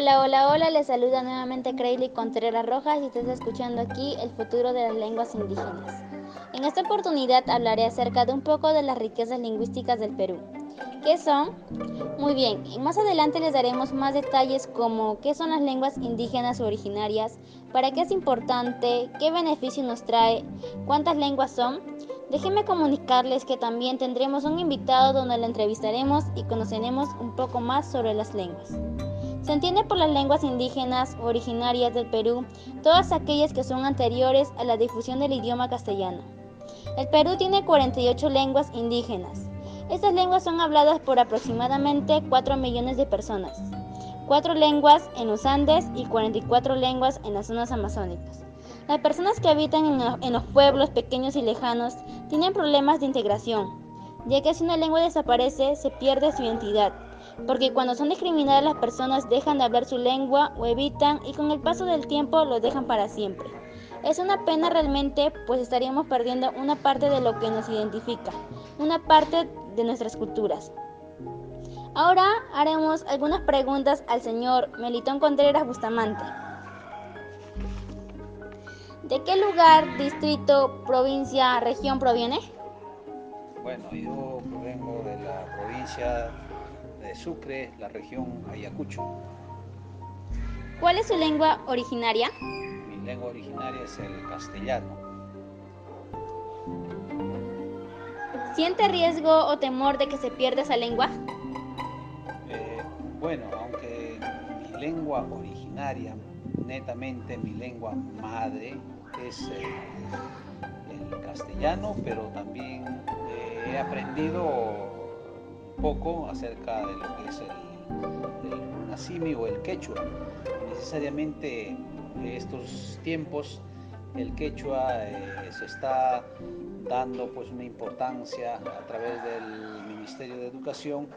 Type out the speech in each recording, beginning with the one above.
Hola, hola, hola, les saluda nuevamente Crayley Contreras Rojas y estás escuchando aquí el futuro de las lenguas indígenas. En esta oportunidad hablaré acerca de un poco de las riquezas lingüísticas del Perú. ¿Qué son? Muy bien, y más adelante les daremos más detalles como qué son las lenguas indígenas originarias, para qué es importante, qué beneficio nos trae, cuántas lenguas son. Déjenme comunicarles que también tendremos un invitado donde lo entrevistaremos y conoceremos un poco más sobre las lenguas. Se entiende por las lenguas indígenas originarias del Perú todas aquellas que son anteriores a la difusión del idioma castellano. El Perú tiene 48 lenguas indígenas. Estas lenguas son habladas por aproximadamente 4 millones de personas. 4 lenguas en los Andes y 44 lenguas en las zonas amazónicas. Las personas que habitan en los pueblos pequeños y lejanos tienen problemas de integración, ya que si una lengua desaparece se pierde su identidad, porque cuando son discriminadas las personas dejan de hablar su lengua o evitan y con el paso del tiempo lo dejan para siempre. Es una pena realmente, pues estaríamos perdiendo una parte de lo que nos identifica, una parte de nuestras culturas. Ahora haremos algunas preguntas al señor Melitón Contreras Bustamante. ¿De qué lugar, distrito, provincia, región proviene? Bueno, yo provengo de la provincia de Sucre, la región Ayacucho. ¿Cuál es su lengua originaria? lengua originaria es el castellano. ¿Siente riesgo o temor de que se pierda esa lengua? Eh, bueno, aunque mi lengua originaria, netamente mi lengua madre, es el castellano, pero también eh, he aprendido poco acerca de lo que es el, el nacimi o el quechua. Necesariamente estos tiempos el quechua eh, se está dando pues una importancia a través del Ministerio de Educación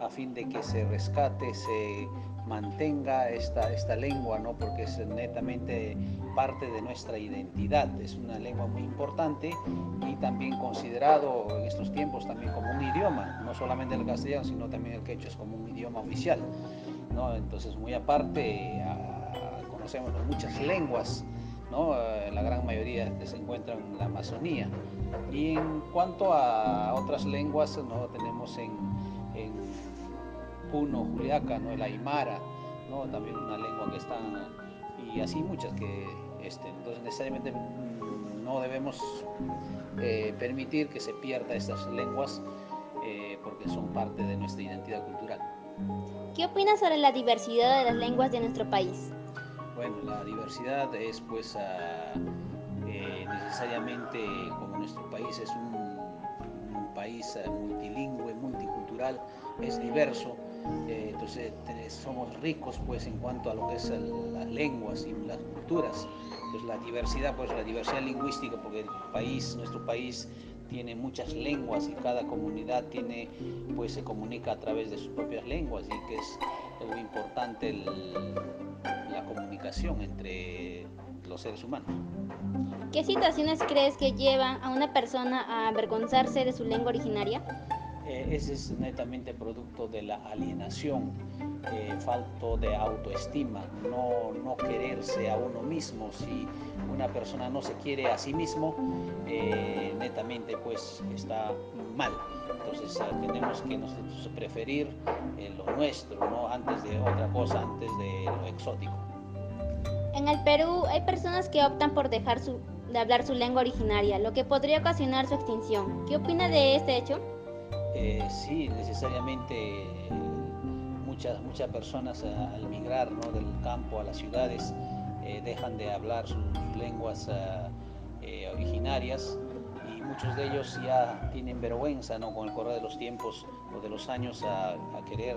a fin de que se rescate, se mantenga esta, esta lengua, ¿no? porque es netamente parte de nuestra identidad, es una lengua muy importante y también considerado en estos tiempos también como un idioma, no solamente el castellano, sino también el quechua es como un idioma oficial. ¿no? Entonces, muy aparte, conocemos muchas lenguas, ¿no? Eh, la gran mayoría se encuentran en la Amazonía. Y en cuanto a otras lenguas, ¿no? tenemos en, en Puno, Juliaca, ¿no? el Aymara, ¿no? también una lengua que está, y así muchas que, este, entonces necesariamente mm, no debemos eh, permitir que se pierda estas lenguas eh, porque son parte de nuestra identidad cultural. ¿Qué opinas sobre la diversidad de las lenguas de nuestro país? Bueno, la diversidad es pues eh, necesariamente como nuestro país es un, país multilingüe, multicultural, es diverso, eh, entonces somos ricos pues en cuanto a lo que es las lenguas y las culturas. Entonces la diversidad, pues la diversidad lingüística, porque el país, nuestro país tiene muchas lenguas y cada comunidad tiene, pues se comunica a través de sus propias lenguas y que es lo importante el, la comunicación entre los seres humanos. ¿Qué situaciones crees que llevan a una persona a avergonzarse de su lengua originaria? Eh, ese es netamente producto de la alienación, eh, falto de autoestima, no, no, quererse a uno mismo. Si una persona no se quiere a sí mismo, eh, netamente pues está mal. Entonces tenemos que nosotros preferir lo nuestro, ¿no? antes de otra cosa, antes de lo exótico. En el Perú hay personas que optan por dejar de hablar su lengua originaria, lo que podría ocasionar su extinción. ¿Qué opina de este hecho? Eh, sí, necesariamente muchas, muchas personas eh, al migrar del campo a las ciudades eh, dejan de hablar sus, lenguas originarias y muchos de ellos ya tienen vergüenza ¿no? con el correr de los tiempos o de los años a, querer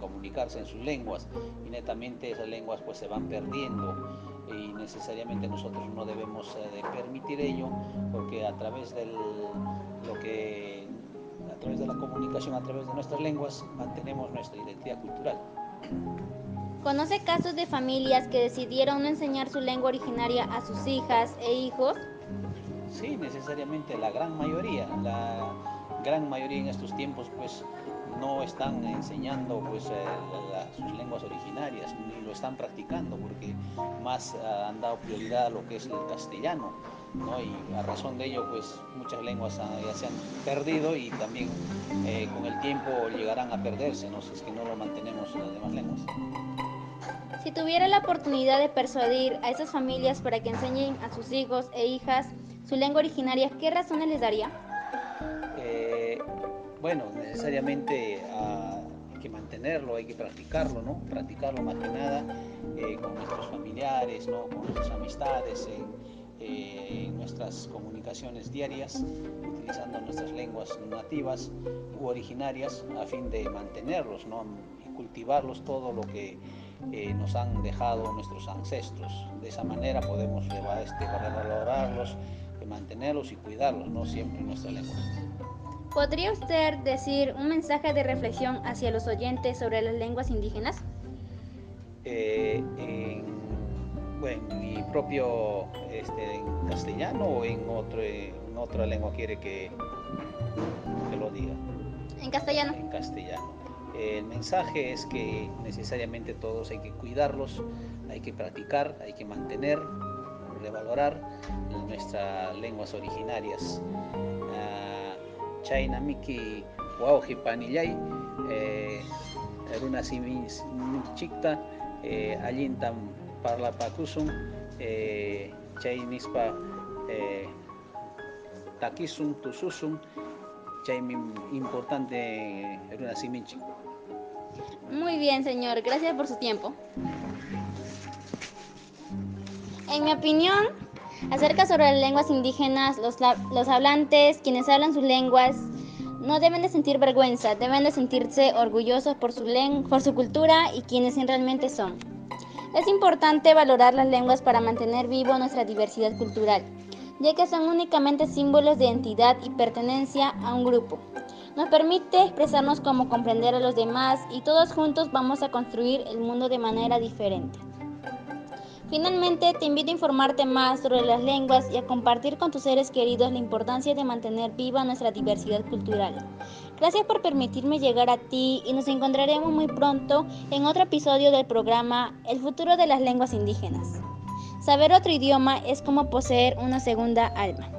comunicarse en sus lenguas y netamente esas lenguas pues se van perdiendo y necesariamente nosotros no debemos de permitir ello porque a través de lo que través de la comunicación, a través de nuestras lenguas, mantenemos nuestra identidad cultural. ¿Conoce casos de familias que decidieron no enseñar su lengua originaria a sus hijas e hijos? Sí, necesariamente la gran mayoría, la gran mayoría en estos tiempos pues no están enseñando pues, sus lenguas originarias, ni lo están practicando, porque más han dado prioridad a lo que es el castellano. Y a razón de ello, pues muchas lenguas ya se han perdido y también con el tiempo llegarán a perderse, ¿no? si es que no lo mantenemos en las demás lenguas. Si tuviera la oportunidad de persuadir a esas familias para que enseñen a sus hijos e hijas su lengua originaria, ¿qué razones les daría? Eh, bueno, necesariamente ah, hay que mantenerlo, hay que practicarlo, ¿no? Practicarlo más que nada eh, con nuestros familiares, ¿no? Con nuestras amistades, en, eh, en nuestras comunicaciones diarias, utilizando nuestras lenguas nativas u originarias a fin de mantenerlos, ¿no? Y cultivarlos todo lo que eh, nos han dejado nuestros ancestros. De esa manera podemos este, valorarlos, mantenerlos y cuidarlos, no siempre en nuestra lengua. ¿Podría usted decir un mensaje de reflexión hacia los oyentes sobre las lenguas indígenas? Eh, en, bueno, mi propio este, en castellano o en, otro, en otra lengua quiere que, que lo diga. En castellano. En castellano. El mensaje es que necesariamente todos hay que cuidarlos, hay que practicar, hay que mantener, revalorar nuestras lenguas originarias. Ah, China miki wauji panillay, runa chikta, eh, allintam parlapakusun, eh, chay nispa eh, takisun, tususun, chay importante runa siminchik. Muy bien, señor. Gracias por su tiempo. En mi opinión, acerca sobre las lenguas indígenas, los, los hablantes, quienes hablan sus lenguas, no deben de sentir vergüenza, deben de sentirse orgullosos por su, por su cultura y quienes realmente son. Es importante valorar las lenguas para mantener vivo nuestra diversidad cultural, ya que son únicamente símbolos de identidad y pertenencia a un grupo. Nos permite expresarnos como comprender a los demás y todos juntos vamos a construir el mundo de manera diferente. Finalmente, te invito a informarte más sobre las lenguas y a compartir con tus seres queridos la importancia de mantener viva nuestra diversidad cultural. Gracias por permitirme llegar a ti y nos encontraremos muy pronto en otro episodio del programa El futuro de las lenguas indígenas. Saber otro idioma es como poseer una segunda alma.